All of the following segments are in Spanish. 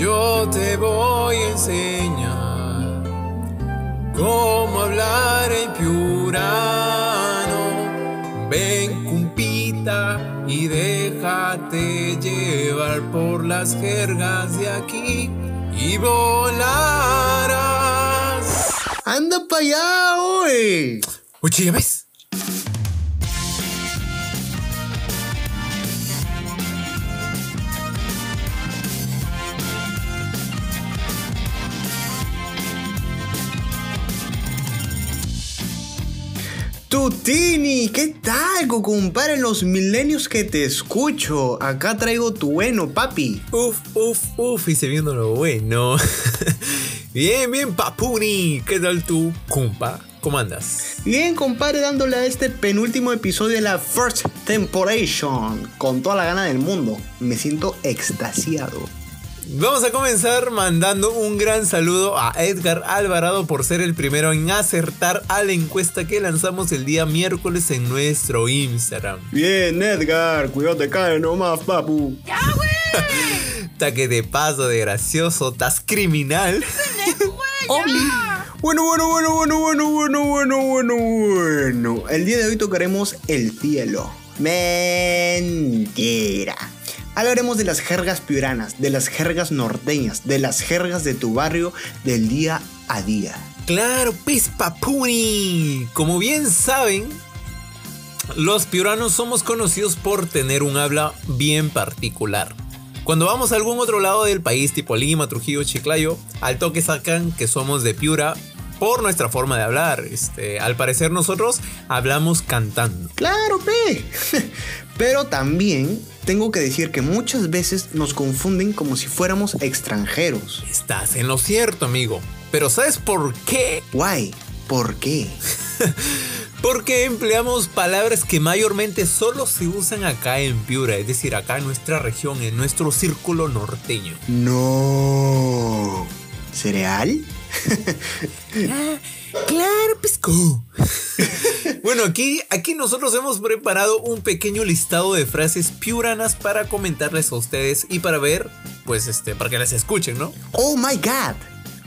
Yo te voy a enseñar cómo hablar en piurano. Ven, cumpita, y déjate llevar por las jergas de aquí y volarás. ¡Anda para allá, hoy! Oye, ¿ya ves? Tutini, ¿qué tal, compadre? Los milenios que te escucho. Acá traigo tu bueno, papi. Uf, uf, uf, y se viendo lo bueno. bien, bien, papuni. ¿Qué tal tú, compa? ¿Cómo andas? Bien, compadre, dándole a este penúltimo episodio de la First Temporation. Con toda la gana del mundo. Me siento extasiado. Vamos a comenzar mandando un gran saludo a Edgar Alvarado por ser el primero en acertar a la encuesta que lanzamos el día miércoles en nuestro Instagram. Bien, Edgar, cuídate cae nomás, papu. ¡Ya, güey! Taque de paso de gracioso, tas criminal. Bueno, bueno, bueno, bueno, bueno, bueno, bueno, bueno, bueno. El día de hoy tocaremos el cielo. Mentira. Hablaremos de las jergas piuranas, de las jergas norteñas, de las jergas de tu barrio del día a día. Claro, pis papuni. Como bien saben, los piuranos somos conocidos por tener un habla bien particular. Cuando vamos a algún otro lado del país, tipo Lima, Trujillo, Chiclayo, al toque sacan que somos de Piura por nuestra forma de hablar. Este, al parecer nosotros hablamos cantando. Claro, pe. Pero también tengo que decir que muchas veces nos confunden como si fuéramos extranjeros. Estás en lo cierto, amigo. Pero ¿sabes por qué? Guay, ¿por qué? Porque empleamos palabras que mayormente solo se usan acá en Piura, es decir, acá en nuestra región, en nuestro círculo norteño. No. ¿Cereal? Claro, pesco. bueno, aquí, aquí nosotros hemos preparado un pequeño listado de frases piuranas para comentarles a ustedes y para ver, pues, este, para que las escuchen, ¿no? Oh my god.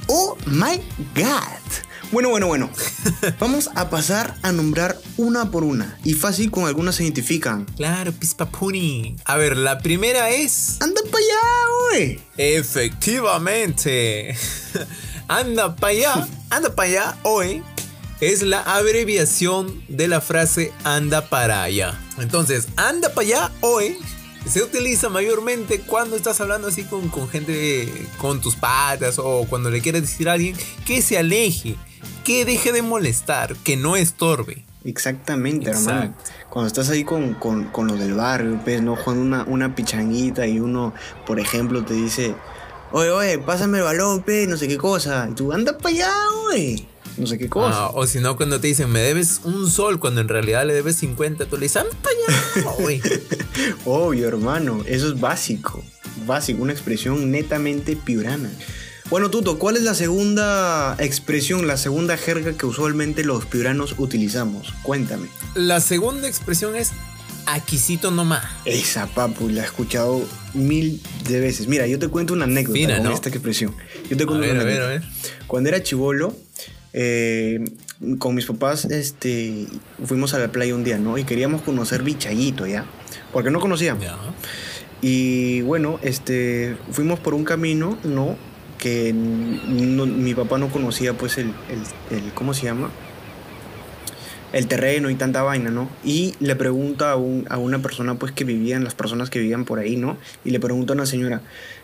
Oh my god. Bueno, bueno, bueno. Vamos a pasar a nombrar una por una. Y fácil con algunas se identifican. Claro, pispapuni. A ver, la primera es. ¡Anda para allá, güey! Efectivamente. Anda para allá, anda para allá hoy es la abreviación de la frase anda para allá. Entonces, anda para allá hoy se utiliza mayormente cuando estás hablando así con, con gente, con tus patas o cuando le quieres decir a alguien que se aleje, que deje de molestar, que no estorbe. Exactamente, Exacto. hermano. Cuando estás ahí con, con, con los del barrio, pues, ¿no? Jugando una, una pichanguita y uno, por ejemplo, te dice, oye, oye, pásame el balón, pe, no sé qué cosa. Y tú, anda para allá, güey. No sé qué cosa. Ah, o si no, cuando te dicen, me debes un sol, cuando en realidad le debes 50, tú le dices, anda para allá, güey. Obvio, hermano, eso es básico. Básico, una expresión netamente piurana. Bueno, Tuto, ¿cuál es la segunda expresión, la segunda jerga que usualmente los piuranos utilizamos? Cuéntame. La segunda expresión es aquisito nomás. Esa, papu, la he escuchado mil de veces. Mira, yo te cuento una anécdota Fina, con ¿no? esta expresión. Yo te A cuento ver, una a ver, a anécdota. ver. Cuando era chivolo, eh, con mis papás, este, fuimos a la playa un día, ¿no? Y queríamos conocer Bichayito, ¿ya? Porque no conocíamos. Ya. Y bueno, este, fuimos por un camino, ¿no? Que no- mi papá no conocía, pues, el, el- el- ¿cómo se llama? El terreno y tanta vaina, ¿no? Y le pregunta a, un- a una persona, pues, que vivían, las personas que vivían por ahí, ¿no? Y le pregunta a una señora,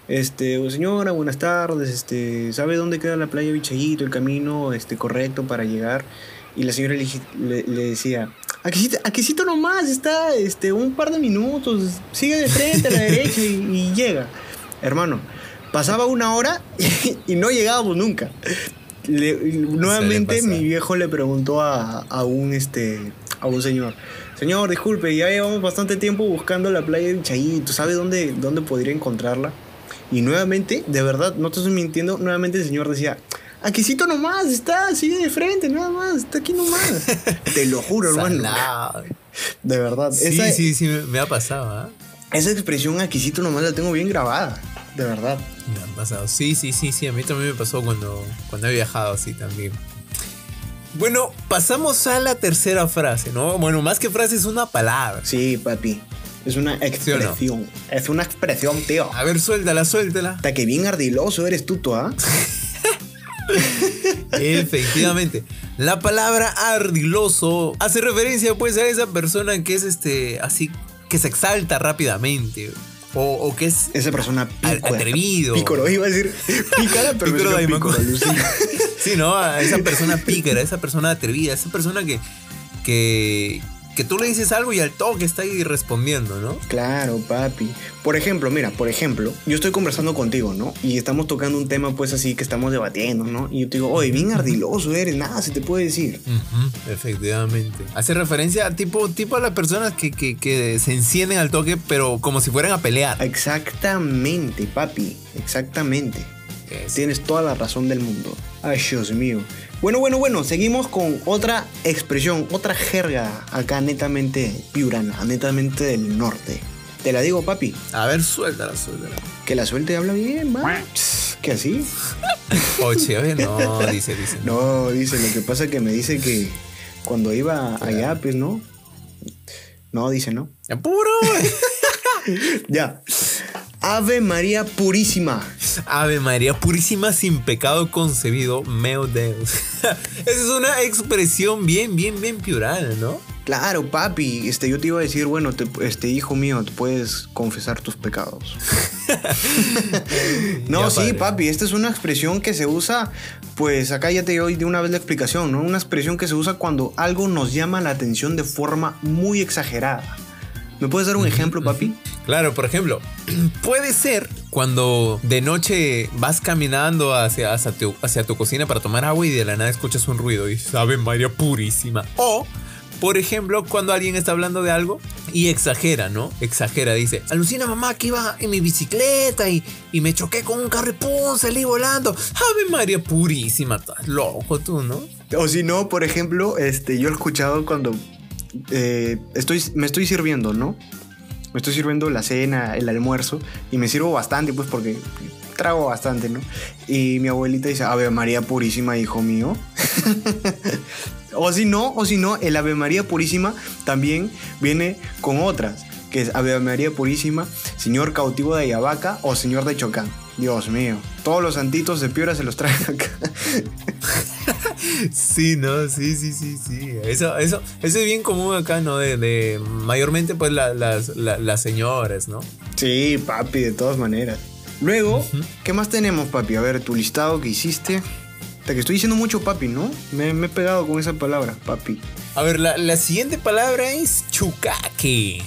este, señora, buenas tardes, este, ¿sabe dónde queda la playa Bichayito, el camino, este, correcto para llegar? Y la señora le, le- le decía, Aquícito, nomás, está este, un par de minutos, sigue de frente a la derecha y llega. Hermano, pasaba una hora y, no llegábamos nunca. Le- nuevamente mi viejo le preguntó a, a un este a un señor, señor, disculpe, ya llevamos bastante tiempo buscando la playa de Chayito, ¿sabe dónde, dónde podría encontrarla? Y nuevamente, de verdad, no te estoy mintiendo, nuevamente el señor decía, aquícito nomás, está, sigue de frente, nada más, está aquí nomás. Te lo juro, hermano. De verdad. Sí, esa, sí, sí, me, ha pasado, ¿ah? esa expresión aquícito nomás la tengo bien grabada. De verdad. Me han pasado. Sí, sí, sí, sí. A mí también me pasó cuando, cuando he viajado así también. Bueno, pasamos a la tercera frase, ¿no? Bueno, más que frase es una palabra. Sí, papi. Es una expresión. Es una expresión, tío. A ver, suéltala, suéltala. Hasta que bien ardiloso eres tú, tú, ¿ah? Efectivamente. La palabra ardiloso hace referencia pues a esa persona que es este así que se exalta rápidamente. O, que es esa persona atrevido. Pícoro, iba a decir pícara, pero pícoro, pícoro Sí, no, esa persona pícara, esa persona atrevida, esa persona que, que, que tú le dices algo y al toque está ahí respondiendo, ¿no? Claro, papi. Por ejemplo, mira, por ejemplo, yo estoy conversando contigo, ¿no? Y estamos tocando un tema, pues así, que estamos debatiendo, ¿no? Y yo te digo, oye, bien ardiloso eres, nada se te puede decir. efectivamente. Hace referencia a tipo, tipo a las personas que, que se encienden al toque, pero como si fueran a pelear. Exactamente, papi, exactamente. Tienes toda la razón del mundo. Ay, Dios mío. Bueno, bueno, bueno, seguimos con otra expresión, otra jerga acá netamente piurana, netamente del norte. Te la digo, papi. A ver, suéltala, suéltala. Que la suelte habla bien, va. ¿Qué así? Oye, oye, no, dice, dice. No, dice, lo que pasa es que me dice que cuando iba allá, pues, ¿no? No, dice, ¿no? ¡Puro! ya. Ave María Purísima. Ave María Purísima sin pecado concebido, meu Deus. Esa es una expresión bien, bien, bien piurana, ¿no? Claro, papi. Este, yo te iba a decir, bueno, este hijo mío, te puedes confesar tus pecados. no, sí, papi. Esta es una expresión que se usa, pues acá ya te doy de una vez la explicación, ¿no? Una expresión que se usa cuando algo nos llama la atención de forma muy exagerada. ¿Me puedes dar un ejemplo, papi? Claro, por ejemplo, puede ser cuando de noche vas caminando hacia, hacia, tu, cocina para tomar agua y de la nada escuchas un ruido y sabe María purísima. O por ejemplo, cuando alguien está hablando de algo y exagera, ¿no? Exagera, dice, alucina mamá que iba en mi bicicleta y, y me choqué con un carro y salí volando. Ave María purísima, estás loco tú, ¿no? O si no, por ejemplo, este, yo he escuchado cuando eh, estoy, me estoy sirviendo, ¿no? Me estoy sirviendo la cena, el almuerzo, y me sirvo bastante, pues porque trago bastante, ¿no? Y mi abuelita dice, Ave María Purísima, hijo mío. o si no, o si no, el Ave María Purísima también viene con otras, que es Ave María Purísima, Señor cautivo de Ayabaca o Señor de Chocán. Dios mío, todos los santitos de Piura se los traen acá. sí, no, sí, sí, sí, sí. Eso, eso, eso es bien común acá, ¿no? De, mayormente, pues, las, señoras, ¿no? Sí, papi, de todas maneras. Luego, ¿qué más tenemos, papi? A ver, tu listado que hiciste. Te que estoy diciendo mucho papi, ¿no? Me, me he pegado con esa palabra, papi. A ver, la, siguiente palabra es chucaque.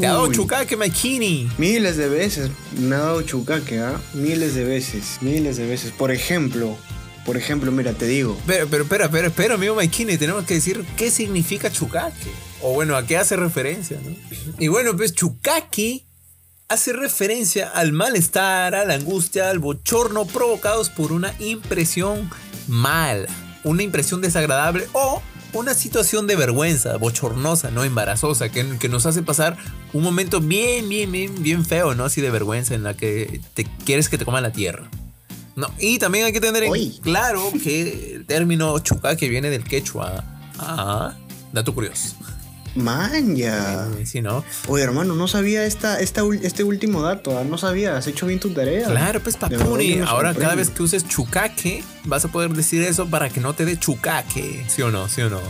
Te ha dado chucaque, Makini. Miles de veces me ha dado chucaque, ¿ah? Miles de veces, miles de veces. Por ejemplo, por ejemplo, mira, te digo. Pero, pero, espera, espera, espera, amigo Maikini, tenemos que decir qué significa chucaque. O bueno, a qué hace referencia, ¿no? Y bueno, pues chucaque hace referencia al malestar, a la angustia, al bochorno provocados por una impresión mala, una impresión desagradable o una situación de vergüenza, bochornosa, ¿no? Embarazosa, que, que, nos hace pasar un momento bien, bien, bien, bien feo, ¿no? Así de vergüenza en la que te quieres que te coma la tierra. No, y también hay que tener en claro que el término chuca que viene del quechua. Ah, dato curioso. Man, ya. Sí, ¿no? Oye, hermano, no sabía esta, este último dato. ¿ah? No sabía, has hecho bien tu tarea. Claro, pues papuri. Ahora cada vez que uses chucaque, vas a poder decir eso para que no te dé chucaque. ¿Sí o no? ¿Sí o no?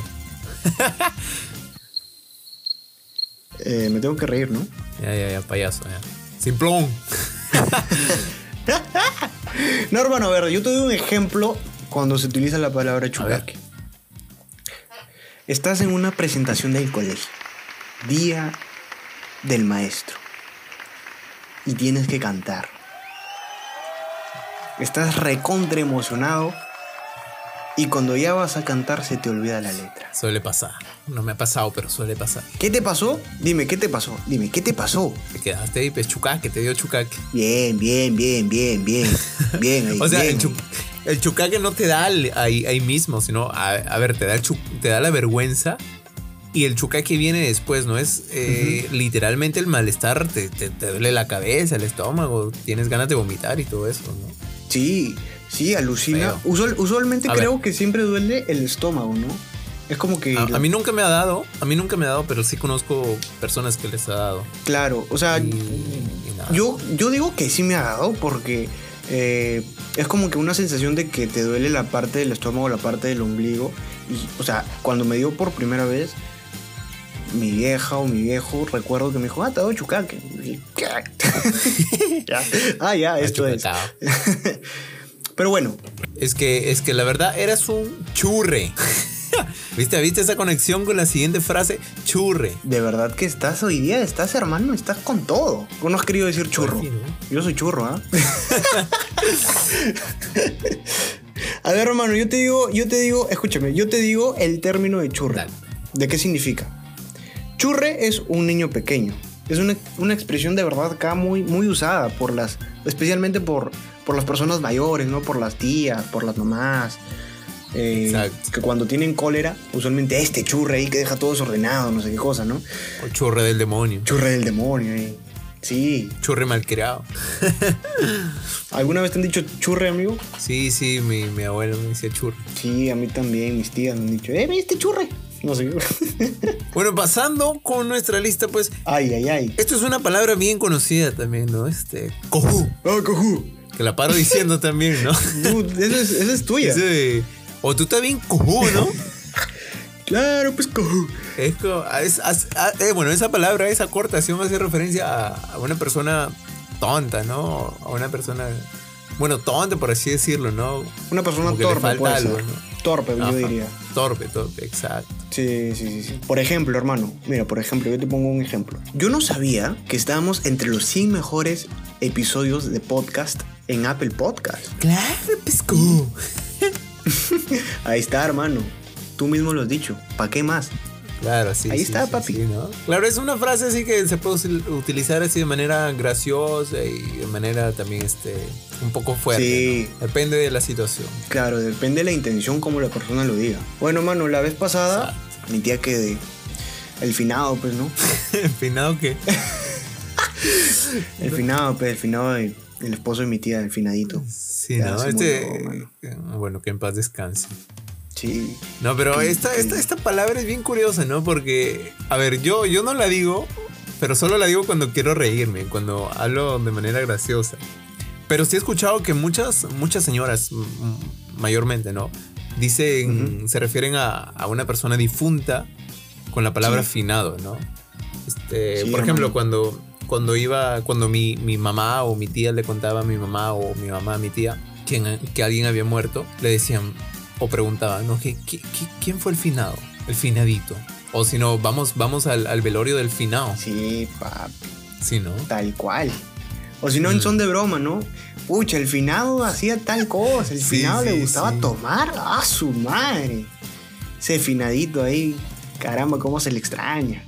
eh, me tengo que reír, ¿no? Ya, ya, ya, payaso, ya. Simplón. no, hermano, a ver, yo te doy un ejemplo cuando se utiliza la palabra chucaque. Estás en una presentación del colegio, día del maestro, y tienes que cantar. Estás recontra emocionado y cuando ya vas a cantar se te olvida la letra. Suele pasar. No me ha pasado, pero suele pasar. ¿Qué te pasó? Dime, ¿qué te pasó? Dime, ¿qué te pasó? Te quedaste ahí, pues chucaque, te dio chucaque. Bien, bien, bien, bien, bien. Bien, ahí, O sea, bien, el, chucaque no te da ahí, ahí mismo, sino, a, ver, te da, te da la vergüenza Y el chuca que viene después, ¿no? Es eh, literalmente el malestar, te, te, duele la cabeza, el estómago, tienes ganas de vomitar y todo eso, ¿no? Sí, sí, alucina. usualmente creo que siempre duele el estómago, ¿no? Es como que... A, mí nunca me ha dado, a mí nunca me ha dado, pero sí conozco personas que les ha dado. Claro, o sea, yo, yo digo que sí me ha dado porque eh, es como que una sensación de que te duele la parte del estómago, la parte del ombligo. Y, o sea, cuando me dio por primera vez, mi vieja o mi viejo, recuerdo que me dijo, ah, te doy chucaque. ah, ya, esto es. Pero bueno. Es que, es que la verdad eras un churre. ¿Viste? ¿Viste esa conexión con la siguiente frase? Churre. De verdad que estás hoy día, estás hermano, estás con todo. no has querido decir churro? Yo soy churro, ¿ah? A ver, hermano, yo te digo, yo te digo, escúchame, yo te digo el término de churre. ¿De qué significa? Churre es un niño pequeño. Es una, expresión de verdad acá muy, muy usada por las, especialmente por, por las personas mayores, ¿no? Por las tías, por las mamás. Eh, que cuando tienen cólera, usualmente este churre ahí que deja todo desordenado, no sé qué cosa, ¿no? O churre del demonio. Churre del demonio, ahí. Sí. Churre malcriado. ¿Alguna vez te han dicho churre, amigo? Sí, sí, mi, mi abuelo me decía churre. Sí, a mí también, mis tías me han dicho, ¡eh, este churre! No sé. bueno, pasando con nuestra lista, pues. Ay, ay, ay. Esto es una palabra bien conocida también, ¿no? Este. Cojú. Oh, cojú. Que la paro diciendo también, ¿no? esa, es, es tuya. Ese o tú estás bien cojú, ¿no? claro, pues cojú. Es, eh, bueno, esa palabra, esa cortación hace referencia a, una persona tonta, ¿no? A una persona, bueno, tonta por así decirlo, ¿no? Una persona torpe, algo, ¿no? Torpe, yo diría. Torpe, torpe, exacto. Sí, sí, sí, sí. Por ejemplo, hermano, mira, por ejemplo, yo te pongo un ejemplo. Yo no sabía que estábamos entre los 100 mejores episodios de podcast en Apple Podcast. Claro, pesco. Ahí está, hermano. Tú mismo lo has dicho. ¿Para qué más? Claro, sí. Ahí está, papi. Claro, es una frase así que se puede utilizar así de manera graciosa y de manera también este un poco fuerte. Sí. Depende de la situación. Claro, depende de la intención como la persona lo diga. Bueno, mano, la vez pasada, mi tía que el finado, pues, ¿no? ¿El finado qué? el finado, pues, el finado de el esposo de mi tía, el finadito. Sí, no, este. bueno, que en paz descanse. No, pero esta, esta, esta palabra es bien curiosa, ¿no? Porque, a ver, yo, yo no la digo, pero solo la digo cuando quiero reírme, cuando hablo de manera graciosa. Pero sí he escuchado que muchas, muchas señoras, mayormente, ¿no? Dicen, se refieren a, a, una persona difunta con la palabra finado, ¿no? Este, por ejemplo, cuando cuando iba, cuando mi, mi, mamá o mi tía le contaba a mi mamá o mi mamá a mi tía que, que alguien había muerto, le decían o preguntaban, ¿no? ¿Qué, quién fue el finado? El finadito. O si no, vamos, vamos al, al velorio del finado. Sí, papi. Sí, ¿no? Tal cual. O si no, en mm. son de broma, ¿no? Pucha, el finado hacía tal cosa, el finado le gustaba tomar a su madre. Ese finadito ahí, caramba, cómo se le extraña.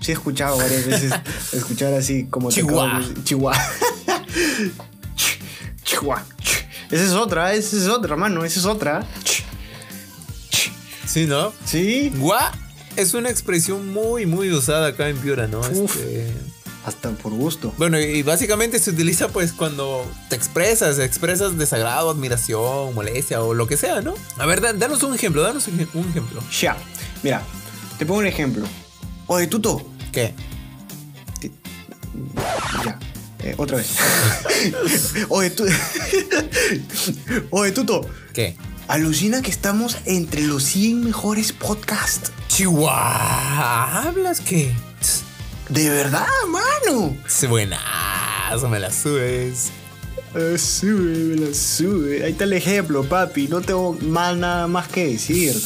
Sí he escuchado varias veces escuchar así como Chihuahua. Chihuahua. Chihuahua. Esa es otra, esa es otra, mano, esa es otra. Sí, ¿no? Sí. Gua es una expresión muy, muy usada acá en Piura, ¿no? Este... Hasta por gusto. Bueno, y básicamente se utiliza pues cuando te expresas, expresas desagrado, admiración, molestia o lo que sea, ¿no? A ver, danos un ejemplo, danos un ejemplo. Ya, mira, te pongo un ejemplo. Oye, Tuto. ¿Qué? Ya. Eh, otra vez. Oye, tú. Oye, Tuto. ¿Qué? Alucina que estamos entre los 100 mejores podcasts. Chihuahua. ¿Hablas qué? De verdad, mano. Es buenazo, me la subes. Uh, sube, me la sube. Ahí está el ejemplo, papi. No tengo más nada más que decir.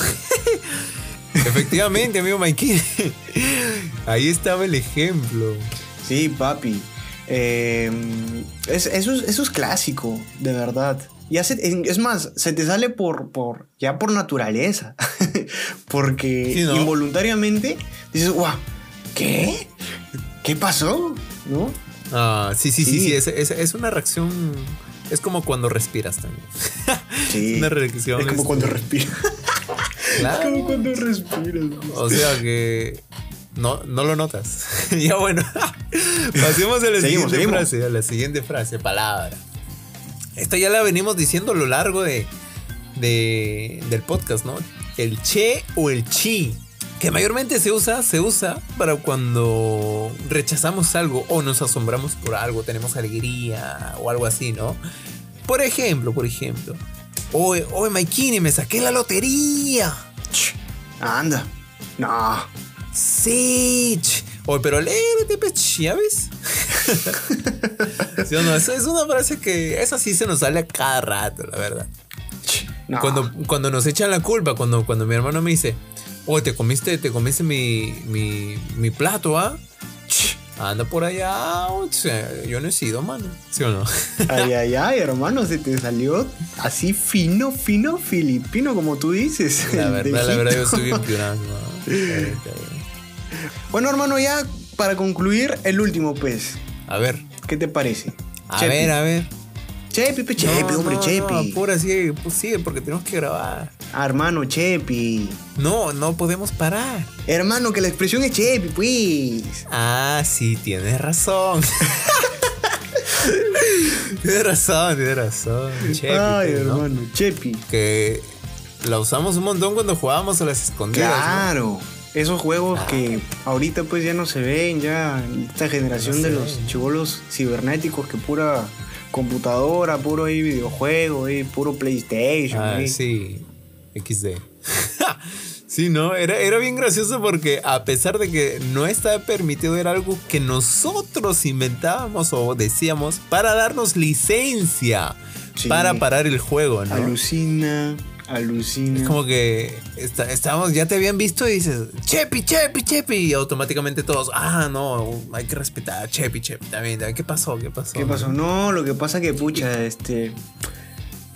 Efectivamente, amigo Mikey. Ahí estaba el ejemplo. Sí, papi. Em, eso, es, clásico, de verdad. Ya es más, se te sale por, por ya por naturaleza. Porque involuntariamente dices, guau, ¿qué? ¿Qué pasó? ¿No? Ah, sí, sí, sí, sí. Es, una reacción. Es como cuando respiras también. Sí. una reacción. Es como cuando respiras. Claro. Como cuando respiras. O sea que no, no lo notas. ya bueno. Pasemos a la Seguimos, siguiente seguimos. frase, a la siguiente frase, palabra. Esta ya la venimos diciendo a lo largo de, de- del podcast, ¿no? El che o el chi. Que mayormente se usa, se usa para cuando rechazamos algo o nos asombramos por algo, tenemos alegría o algo así, ¿no? Por ejemplo, por ejemplo. Oye, oye, Maikini, me saqué la lotería. Ch, Anda. No. Sí. ch. Oye, pero alégrate, pues, ch, ¿ya ves? ¿Sí o no? Esa es una frase que esa sí se nos sale a cada rato, la verdad. No. Cuando, cuando nos echan la culpa, cuando, cuando mi hermano me dice, oye, te comiste, te comiste mi, mi, mi plato, ¿ah? Anda por allá, o sea, yo no he sido, mano. ¿Sí o no? Ay, ay, ay, hermano, se te salió así fino, fino, filipino, como tú dices. La verdad, la verdad, yo estoy bien piorando. Bueno, hermano, ya para concluir, el último, pues. A ver, ¿Qué te parece? a Chepi. ver, a ver. Chepi, pe, Chepi, No, hombre, no, Chepi. No, apura, sigue, pues sigue, porque tenemos que grabar. Ah, hermano, Chepi. No, no podemos parar. Hermano, que la expresión es Chepi, pues. Ah, sí, tienes razón. tienes razón, tienes razón. Chepi, Ay, pues, ¿no? hermano, Chepi. Que la usamos un montón cuando jugábamos a las escondidas. ¿no? Esos juegos Ah. que ahorita pues ya no se ven, ya esta generación No de los chivolos cibernéticos que pura computadora, puro ahí videojuego, ahí, puro PlayStation. Ah, ahí. sí. XD. sí, ¿no? Era, era bien gracioso porque a pesar de que no estaba permitido, era algo que nosotros inventábamos o decíamos para darnos licencia Sí. para parar el juego, ¿no? Alucina, alucina. Es como que está- estábamos, ya te habían visto y dices, Chepi, Chepi, Chepi. Y automáticamente todos, ah, no, hay que respetar, Chepi, Chepi, también. también. ¿Qué pasó? ¿Qué pasó? ¿Qué pasó? No, lo que pasa que, pucha, este.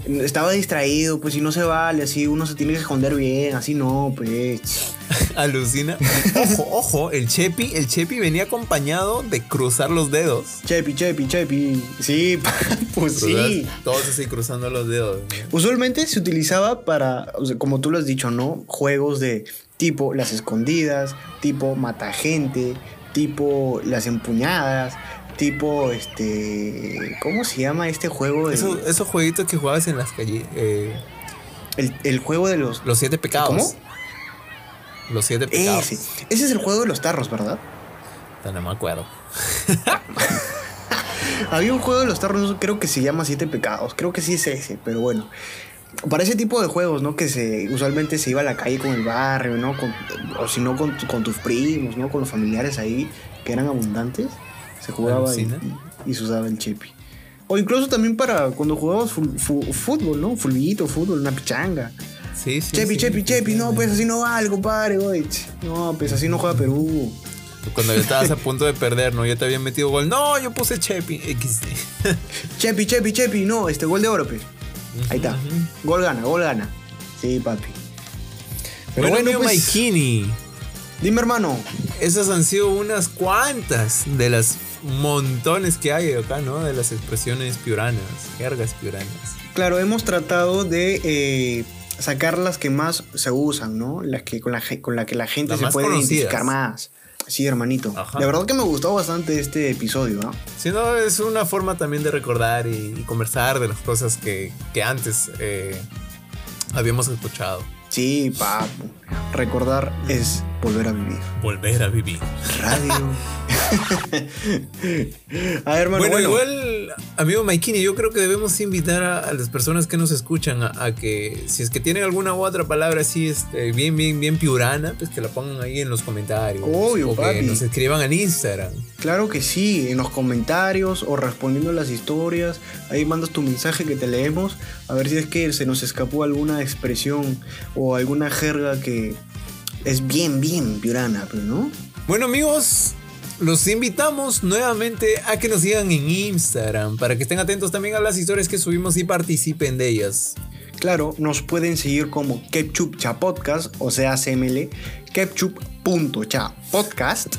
Estaba distraído, pues si no se vale, así uno se tiene que esconder bien, así no, pues. Alucina. Ojo, ojo, el Chepi, el Chepi venía acompañado de cruzar los dedos. Chepi, chepi, chepi. Sí, pues sí. Todos así cruzando los dedos. ¿no? Usualmente se utilizaba para, o sea, como tú lo has dicho, ¿no? Juegos de tipo las escondidas, tipo mata gente, tipo las empuñadas, tipo este. ¿Cómo se llama este juego? De, Esos, esos jueguitos que jugabas en las calles. eh, el, el juego de los. los siete pecados. ¿Cómo? Los siete pecados. Ese. Ese es el juego de los tarros, ¿verdad? No me acuerdo. Había un juego de los tarros, creo que se llama Siete Pecados. Creo que sí es ese, pero bueno. Para ese tipo de juegos, ¿no? Que se usualmente se iba a la calle con el barrio, ¿no? Con- o si no, con, con tus primos, ¿no? Con los familiares ahí, que eran abundantes. Se jugaba y, y- y se usaba el chepi. O incluso también para cuando fu- fútbol, ¿no? Fulbito, fútbol, una pichanga. Sí, sí. chepi, sí, chepi, chepi, no, pues así no vale, compadre, güey. No, pues así no juega Perú. Cuando estabas a punto de perder, ¿no? Ya te habían metido gol. No, yo puse Chepi. Chepi, chepi, chepi, no, este gol de oro, pues. Ahí está. Gol gana, gol gana. Sí, papi. Pero bueno, bueno, pues, Maikini, dime, hermano. esas han sido unas cuantas de las montones que hay acá, ¿no? De las expresiones piuranas, jergas piuranas. Claro, hemos tratado de eh, sacar las que más se usan, ¿no? Las que con la, con la que la gente Las se puede conocidas. identificar más. Sí, hermanito. Ajá. La verdad que me gustó bastante este episodio, ¿ah? Si no, es una forma también de recordar y, y conversar de las cosas que, que antes eh, habíamos escuchado. Sí, papu. Recordar es volver a vivir. Volver a vivir. Radio. a ver, hermano, bueno, bueno. igual, amigo Maikini, yo creo que debemos invitar a, a las personas que nos escuchan a, a que si es que tienen alguna u otra palabra así, este, bien, bien, bien piurana, pues que la pongan ahí en los comentarios. Obvio, o que nos escriban al Instagram. Claro que sí, en los comentarios o respondiendo a las historias, ahí mandas tu mensaje que te leemos, a ver si es que se nos escapó alguna expresión o alguna jerga que es bien, bien piurana, pues, ¿no? Bueno, amigos, los invitamos nuevamente a que nos sigan en Instagram para que estén atentos también a las historias que subimos y participen de ellas. Claro, nos pueden seguir como Ketchup Podcast, o sea, CML, ketchup.cha podcast,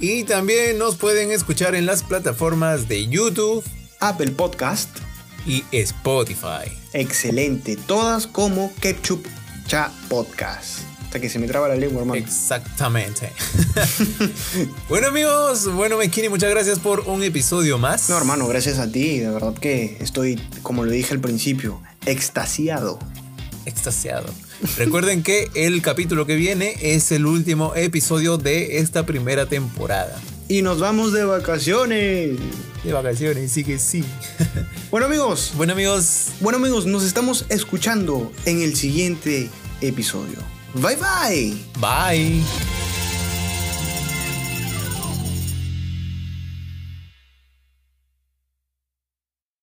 Y también nos pueden escuchar en las plataformas de YouTube Apple Podcast, y Spotify. excelente, todas como Ketchup Cha Podcast. Hasta que se me traba la lengua, hermano. Exactamente. bueno, amigos, bueno, Mekini, muchas gracias por un episodio más. No, hermano, gracias a ti. De verdad que estoy, como lo dije al principio, extasiado. Extasiado. Recuerden que el capítulo que viene es el último episodio de esta primera temporada. Y nos vamos de vacaciones. De vacaciones, sí que sí. Bueno amigos. Bueno amigos. Bueno amigos, nos estamos escuchando en el siguiente episodio. Bye bye. Bye!